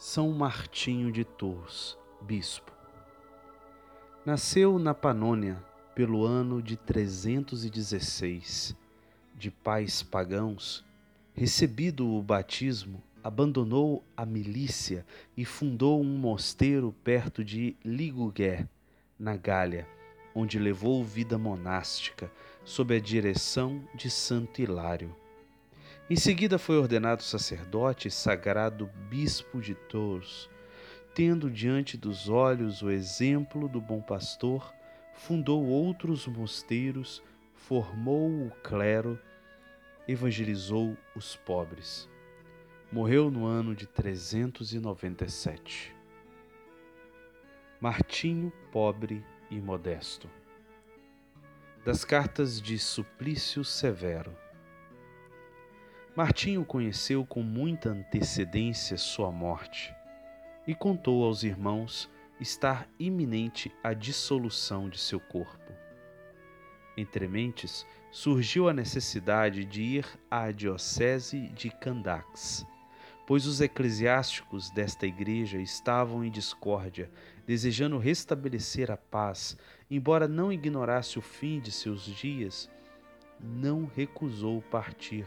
São Martinho de Tours, bispo. Nasceu na Panônia pelo ano de 316. De pais pagãos, recebido o batismo, abandonou a milícia e fundou um mosteiro perto de Ligugué, na Gália, onde levou vida monástica sob a direção de Santo Hilário. Em seguida foi ordenado sacerdote e sagrado bispo de Tours. Tendo diante dos olhos o exemplo do bom pastor, fundou outros mosteiros, formou o clero, evangelizou os pobres. Morreu no ano de 397. Martinho, pobre e modesto. Das cartas de Suplício Severo. Martinho conheceu com muita antecedência sua morte e contou aos irmãos estar iminente a dissolução de seu corpo. Entre mentes, surgiu a necessidade de ir à diocese de Candax, pois os eclesiásticos desta igreja estavam em discórdia, desejando restabelecer a paz, embora não ignorasse o fim de seus dias, não recusou partir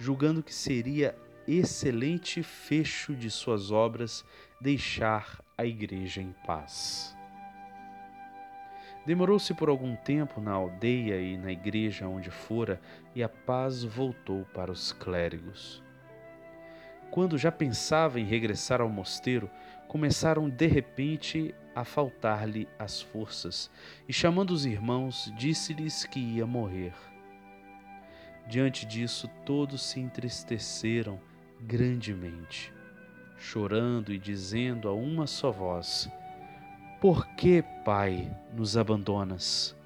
julgando que seria excelente fecho de suas obras deixar a igreja em paz. Demorou-se por algum tempo na aldeia e na igreja onde fora, e a paz voltou para os clérigos. Quando já pensava em regressar ao mosteiro, começaram de repente a faltar-lhe as forças, e chamando os irmãos, disse-lhes que ia morrer. Diante disso, todos se entristeceram grandemente, chorando e dizendo a uma só voz: Por que, Pai, nos abandonas?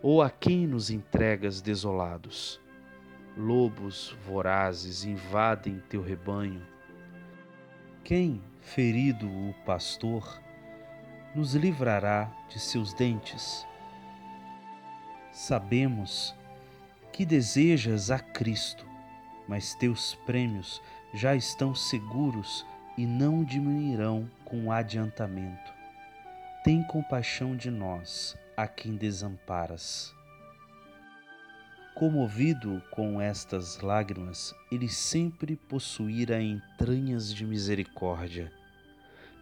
Ou a quem nos entregas desolados? Lobos vorazes invadem teu rebanho. Quem, ferido o pastor, nos livrará de seus dentes? Sabemos que desejas a Cristo, mas teus prêmios já estão seguros e não diminuirão com adiantamento. Tem compaixão de nós, a quem desamparas. Comovido com estas lágrimas, ele sempre possuíra entranhas de misericórdia.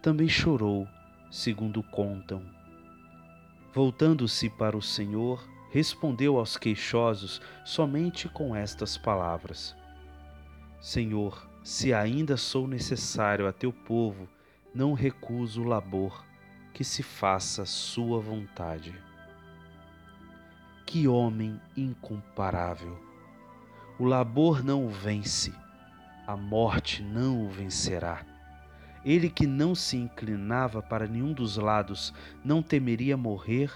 Também chorou, segundo contam. Voltando-se para o Senhor, respondeu aos queixosos somente com estas palavras: Senhor, se ainda sou necessário a teu povo, não recuso o labor, que se faça sua vontade. Que homem incomparável! O labor não o vence, a morte não o vencerá. Ele que não se inclinava para nenhum dos lados, não temeria morrer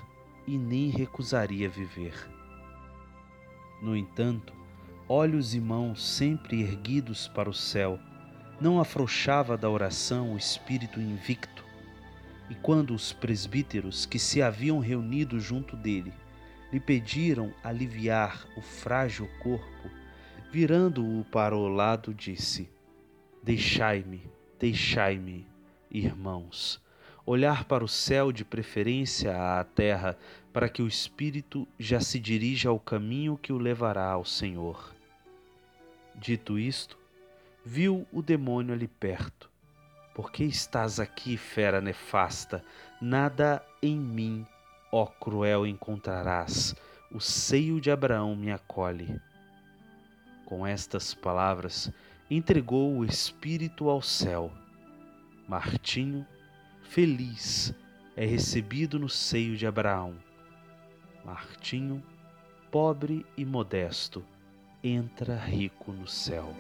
e nem recusaria viver. No entanto, olhos e mãos sempre erguidos para o céu, não afrouxava da oração o espírito invicto. E quando os presbíteros que se haviam reunido junto dele lhe pediram aliviar o frágil corpo, virando-o para o lado, disse: Deixai-me, deixai-me, irmãos olhar para o céu de preferência à terra, para que o espírito já se dirija ao caminho que o levará ao Senhor. Dito isto, viu o demônio ali perto. Por que estás aqui, fera nefasta? Nada em mim, ó cruel, encontrarás. O seio de Abraão me acolhe. Com estas palavras, entregou o espírito ao céu. Martinho feliz é recebido no seio de Abraão. Martinho, pobre e modesto, entra rico no céu.